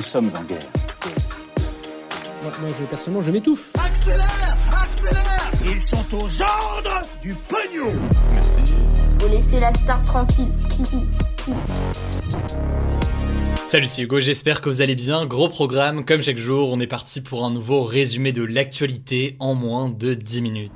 Nous sommes en guerre. Moi, moi, je, personnellement, je m'étouffe. Accélère Accélère Ils sont aux ordres du pognon Faut laisser la star tranquille. Salut, c'est Hugo, j'espère que vous allez bien. Gros programme, comme chaque jour, on est parti pour un nouveau résumé de l'actualité en moins de 10 minutes.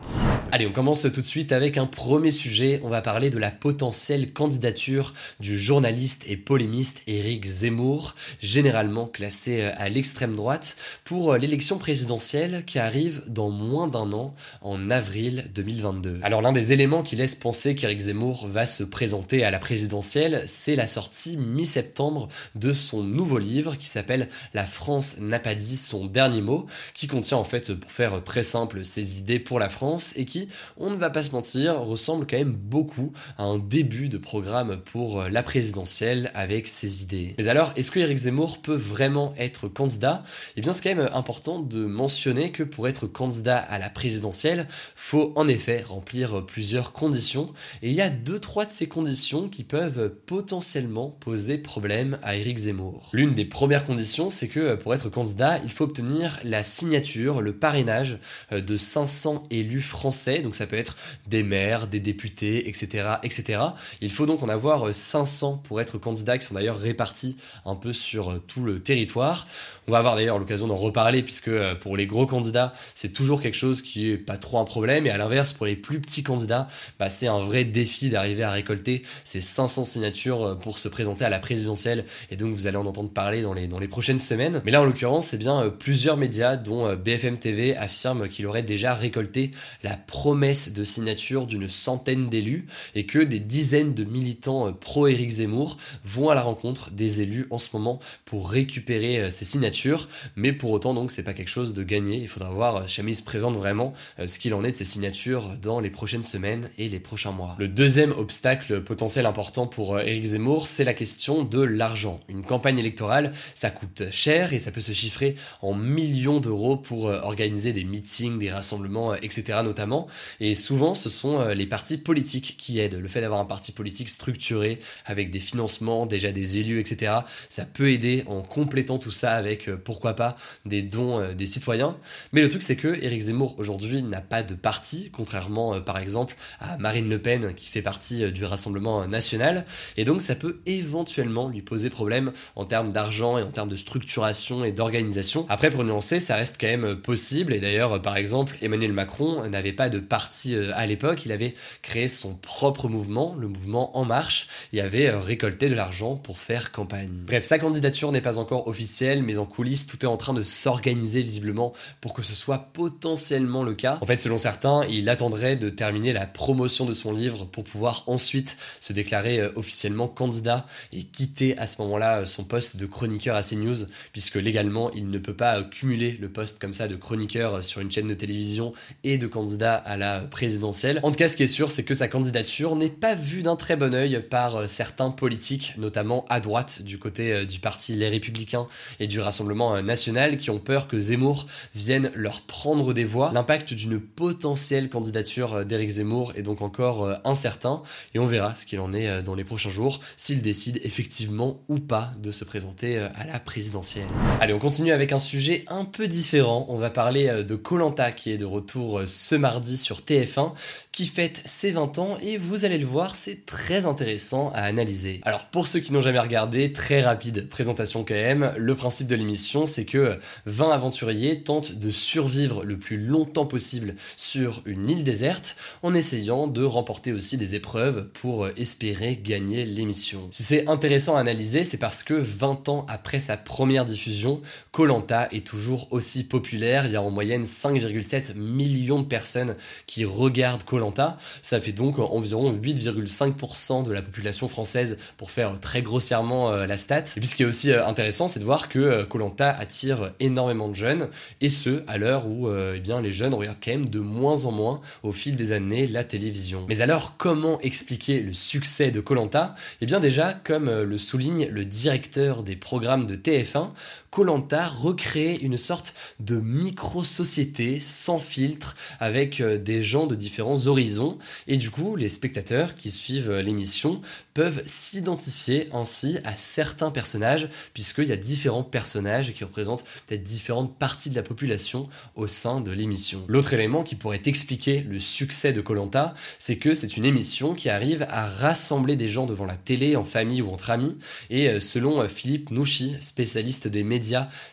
Allez, on commence tout de suite avec un premier sujet. On va parler de la potentielle candidature du journaliste et polémiste Éric Zemmour, généralement classé à l'extrême droite, pour l'élection présidentielle qui arrive dans moins d'un an, en avril 2022. Alors l'un des éléments qui laisse penser qu'Éric Zemmour va se présenter à la présidentielle, c'est la sortie mi-septembre de son nouveau livre qui s'appelle La France n'a pas dit son dernier mot, qui contient en fait, pour faire très simple, ses idées pour la France et qui, on ne va pas se mentir, ressemble quand même beaucoup à un début de programme pour la présidentielle avec ses idées. Mais alors, est-ce que Éric Zemmour peut vraiment être candidat? Eh bien, c'est quand même important de mentionner que pour être candidat à la présidentielle, faut en effet remplir plusieurs conditions et il y a deux trois de ces conditions qui peuvent potentiellement poser problème à Éric Zemmour. L'une des premières conditions, c'est que euh, pour être candidat, il faut obtenir la signature, le parrainage euh, de 500 élus français. Donc ça peut être des maires, des députés, etc., etc. Il faut donc en avoir 500 euh, pour être candidat, qui sont d'ailleurs répartis un peu sur tout le territoire. On va avoir d'ailleurs l'occasion d'en reparler, puisque pour les gros candidats, c'est toujours quelque chose qui est pas trop un problème. Et à l'inverse, pour les plus petits candidats, bah, c'est un vrai défi d'arriver à récolter ces 500 signatures pour se présenter à la présidentielle. Et donc vous vous allez en entendre parler dans les, dans les prochaines semaines. Mais là, en l'occurrence, c'est bien, euh, plusieurs médias, dont euh, BFM TV, affirment qu'il aurait déjà récolté la promesse de signature d'une centaine d'élus et que des dizaines de militants euh, pro-Éric Zemmour vont à la rencontre des élus en ce moment pour récupérer ces signatures. Mais pour autant, donc, c'est pas quelque chose de gagné. Il faudra voir, se présente vraiment, ce qu'il en est de ces signatures dans les prochaines semaines et les prochains mois. Le deuxième obstacle potentiel important pour Éric Zemmour, c'est la question de l'argent. Une campagne électorale, ça coûte cher et ça peut se chiffrer en millions d'euros pour euh, organiser des meetings, des rassemblements, euh, etc. notamment. Et souvent, ce sont euh, les partis politiques qui aident. Le fait d'avoir un parti politique structuré, avec des financements, déjà des élus, etc., ça peut aider en complétant tout ça avec, pourquoi pas, des dons des citoyens. Mais le truc, c'est que Éric Zemmour, aujourd'hui, n'a pas de parti, contrairement, par exemple, à Marine Le Pen, qui fait partie du Rassemblement national. Et donc, ça peut éventuellement lui poser problème en termes d'argent et en termes de structuration et d'organisation. Après, pour nuancer, ça reste quand même possible. Et d'ailleurs, par exemple, Emmanuel Macron n'avait pas de parti euh, à l'époque. Il avait créé son propre mouvement, le mouvement En Marche, et avait euh, récolté de l'argent pour faire campagne. Bref, sa candidature n'est pas encore officielle, mais en coulisses, tout est en train de s'organiser visiblement pour que ce soit potentiellement le cas. En fait, selon certains, il attendrait de terminer la promotion de son livre pour pouvoir ensuite se déclarer euh, officiellement candidat et quitter à ce moment-là son poste de chroniqueur à CNews, puisque légalement, il ne peut pas cumuler le poste comme ça de chroniqueur sur une chaîne de télévision et de candidat à la présidentielle. En tout cas, ce qui est sûr, c'est que sa candidature n'est pas vue d'un très bon oeil par euh, certains politiques, notamment à droite, du côté euh, du parti Les Républicains et du Rassemblement euh, National, qui ont peur que Zemmour vienne leur prendre des voix. L'impact d'une potentielle candidature d'Éric Zemmour est donc encore incertain, et on verra ce qu'il en est dans les prochains jours, s'il décide effectivement ou pas de se présenter euh, à la présidentielle. Allez, on continue avec un sujet un peu différent. On va parler euh, de Colanta qui est de retour euh, ce mardi sur TF1, qui fête ses 20 ans et vous allez le voir, c'est très intéressant à analyser. Alors pour ceux qui n'ont jamais regardé, très rapide présentation quand même, le principe de l'émission c'est que 20 aventuriers tentent de survivre le plus longtemps possible sur une île déserte en essayant de remporter aussi des épreuves pour espérer gagner l'émission. Si c'est intéressant à analyser, c'est parce que 20 ans après sa première diffusion, Colanta est toujours aussi populaire. Il y a en moyenne 5,7 millions de personnes qui regardent Colanta. Ça fait donc environ 8,5% de la population française pour faire très grossièrement euh, la stat. Et puis ce qui est aussi euh, intéressant, c'est de voir que Colanta attire énormément de jeunes et ce à l'heure où eh bien les jeunes regardent quand même de moins en moins au fil des années la télévision. Mais alors comment expliquer le succès de Colanta? Eh bien déjà, comme euh, le souligne le directeur des programmes de TF1, Colanta recrée une sorte de micro-société sans filtre avec euh, des gens de différents horizons et du coup les spectateurs qui suivent euh, l'émission peuvent s'identifier ainsi à certains personnages puisqu'il y a différents personnages qui représentent peut-être différentes parties de la population au sein de l'émission. L'autre élément qui pourrait expliquer le succès de Colanta, c'est que c'est une émission qui arrive à rassembler des gens devant la télé en famille ou entre amis et euh, selon Philippe Nouchi, spécialiste des médias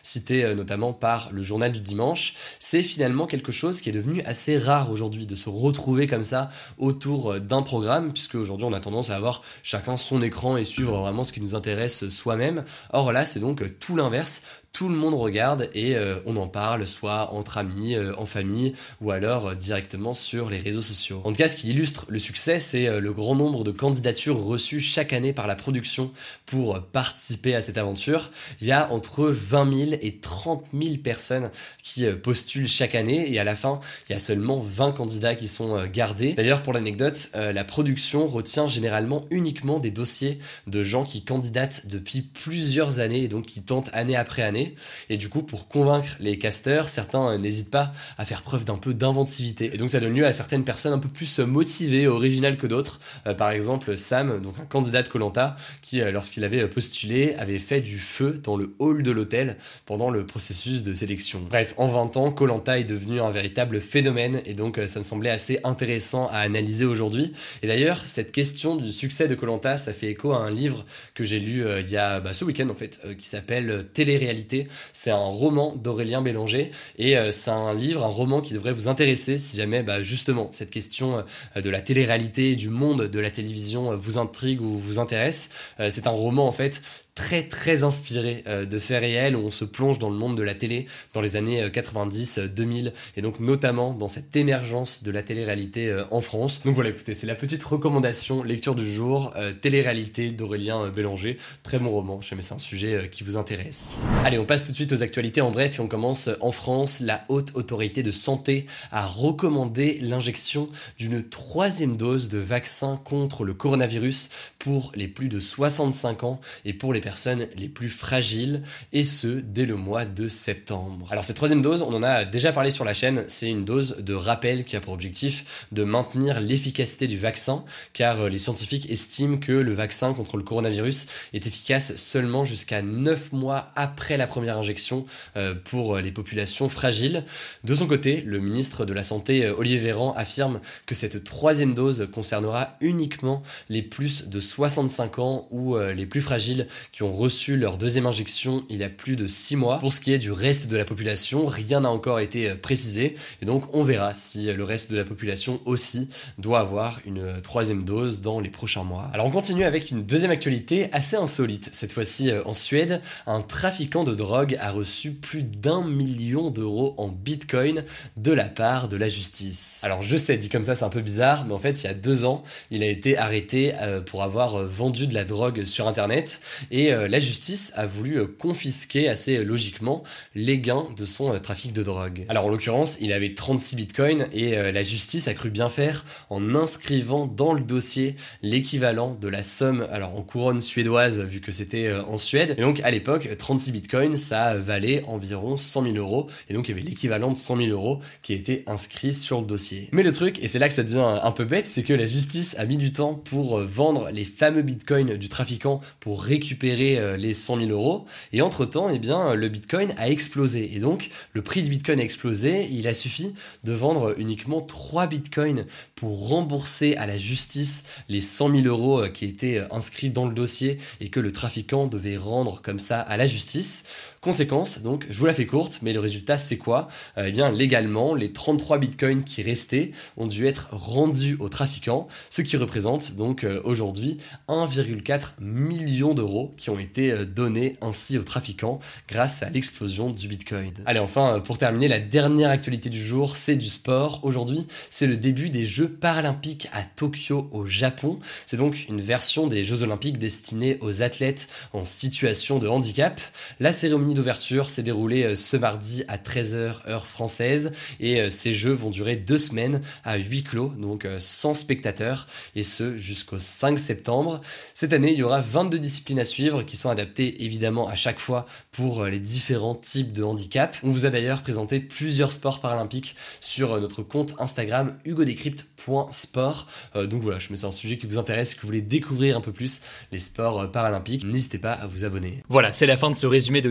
cité euh, notamment par le journal du dimanche, c'est finalement quelque chose qui est devenu assez rare aujourd'hui de se retrouver comme ça autour euh, d'un programme, puisque aujourd'hui on a tendance à avoir chacun son écran et suivre vraiment ce qui nous intéresse soi-même. Or là, c'est donc tout l'inverse tout le monde regarde et euh, on en parle, soit entre amis, euh, en famille, ou alors euh, directement sur les réseaux sociaux. En tout cas, ce qui illustre le succès, c'est le grand nombre de candidatures reçues chaque année par la production pour participer à cette aventure. Il y a entre 20 000 et 30 000 personnes qui postulent chaque année, et à la fin, il y a seulement 20 candidats qui sont gardés. D'ailleurs, pour l'anecdote, la production retient généralement uniquement des dossiers de gens qui candidatent depuis plusieurs années, et donc qui tentent année après année et du coup, pour convaincre les casteurs, certains euh, n'hésitent pas à faire preuve d'un peu d'inventivité. Et donc ça donne lieu à certaines personnes un peu plus euh, motivées, originales que d'autres. Euh, par exemple, Sam, donc un candidat de Colanta, qui lorsqu'il avait postulé, avait fait du feu dans le hall de l'hôtel pendant le processus de sélection. Bref, en 20 ans, Colanta est devenu un véritable phénomène et donc ça me semblait assez intéressant à analyser aujourd'hui. Et d'ailleurs, cette question du succès de Colanta, ça fait écho à un livre que j'ai lu il y a bah, ce week-end en fait, qui s'appelle Télé-réalité c'est un roman d'Aurélien Bélanger et euh, c'est un livre, un roman qui devrait vous intéresser si jamais bah, justement cette question euh, de la télé-réalité, du monde de la télévision euh, vous intrigue ou vous intéresse. c'est un roman en fait très très inspiré euh, de faits réels où on se plonge dans le monde de la télé dans les années 90, euh, 2000 euh, et donc notamment dans cette émergence de la télé-réalité en France. Donc voilà, écoutez, c'est la petite recommandation lecture du jour, télé-réalité d'Aurélien Bélanger. Très bon roman, je sais mais c'est un sujet qui vous intéresse. Allez, on passe tout de suite aux actualités en bref et on commence en France. La haute autorité de santé a recommandé l'injection d'une troisième dose de vaccin contre le coronavirus pour les plus de 65 ans et pour les personnes les plus fragiles, et ce, dès le mois de septembre. Alors cette troisième dose, on en a déjà parlé sur la chaîne, c'est une dose de rappel qui a pour objectif de maintenir l'efficacité du vaccin, car euh, les scientifiques estiment que le vaccin contre le coronavirus est efficace seulement jusqu'à 9 mois après la première injection euh, pour euh, les populations fragiles. De son côté, le ministre de la Santé, Olivier Véran, affirme que cette troisième dose concernera uniquement les plus de 65 ans ou les plus fragiles qui ont reçu leur deuxième injection il y a plus de 6 mois. Pour ce qui est du reste de la population, rien n'a encore été euh, précisé et donc on verra si euh, le reste de la population aussi doit avoir une euh, troisième dose dans les prochains mois. Alors on continue avec une deuxième actualité assez insolite. Cette fois-ci en Suède, un trafiquant de drogue a reçu plus d'un million d'euros en bitcoin de la part de la justice. Alors je sais, dit comme ça c'est un peu bizarre, mais en fait il y a deux ans, il a été arrêté pour avoir vendu de la drogue sur internet et euh, la justice a voulu euh, confisquer assez euh, logiquement les gains de son trafic de drogue. Alors en l'occurrence, il avait 36 bitcoins et la justice a cru bien faire en inscrivant dans le dossier l'équivalent de la somme, alors en couronne suédoise vu que c'était en Suède. Et donc à l'époque, 36 bitcoins, ça valait environ 100 000 euros et donc il y avait l'équivalent de 100 000 euros qui était inscrit sur le dossier. Mais le truc, et c'est là que ça devient un peu bête, c'est que la justice a mis du temps pour vendre les fameux bitcoins du trafiquant pour récupérer euh, les 100 000 euros. Et entre-temps, eh bien, le Bitcoin a explosé. Et donc, le prix du Bitcoin a explosé. Il a suffi de vendre uniquement 3 Bitcoins pour rembourser à la justice les 100 000 euros euh, qui étaient euh, inscrits dans le dossier et que le trafiquant devait rendre comme ça à la justice. Conséquence, donc, je vous la fais courte, mais le résultat c'est quoi? Eh bien, légalement, les 33 bitcoins qui restaient ont dû être rendus aux trafiquants, ce qui représente donc aujourd'hui 1,4 million d'euros qui ont été donnés ainsi aux trafiquants grâce à l'explosion du bitcoin. Allez, enfin, pour terminer, la dernière actualité du jour, c'est du sport. Aujourd'hui, c'est le début des Jeux paralympiques à Tokyo au Japon. C'est donc une version des Jeux olympiques destinée aux athlètes en situation de handicap. La cérémonie d'ouverture s'est déroulée euh, ce mardi à 13h heure française et euh, ces Jeux vont durer deux semaines à huis clos, donc euh, sans spectateurs, et ce jusqu'au 5 septembre. Cette année, il y aura 22 disciplines à suivre qui sont adaptées évidemment à chaque fois pour les différents types de handicap. On vous a d'ailleurs présenté plusieurs sports paralympiques sur notre compte Instagram hugodécrypte.sport. Donc voilà, je me c'est un sujet qui vous intéresse, que vous voulez découvrir un peu plus les sports paralympiques, n'hésitez pas à vous abonner. Voilà, c'est la fin de ce résumé de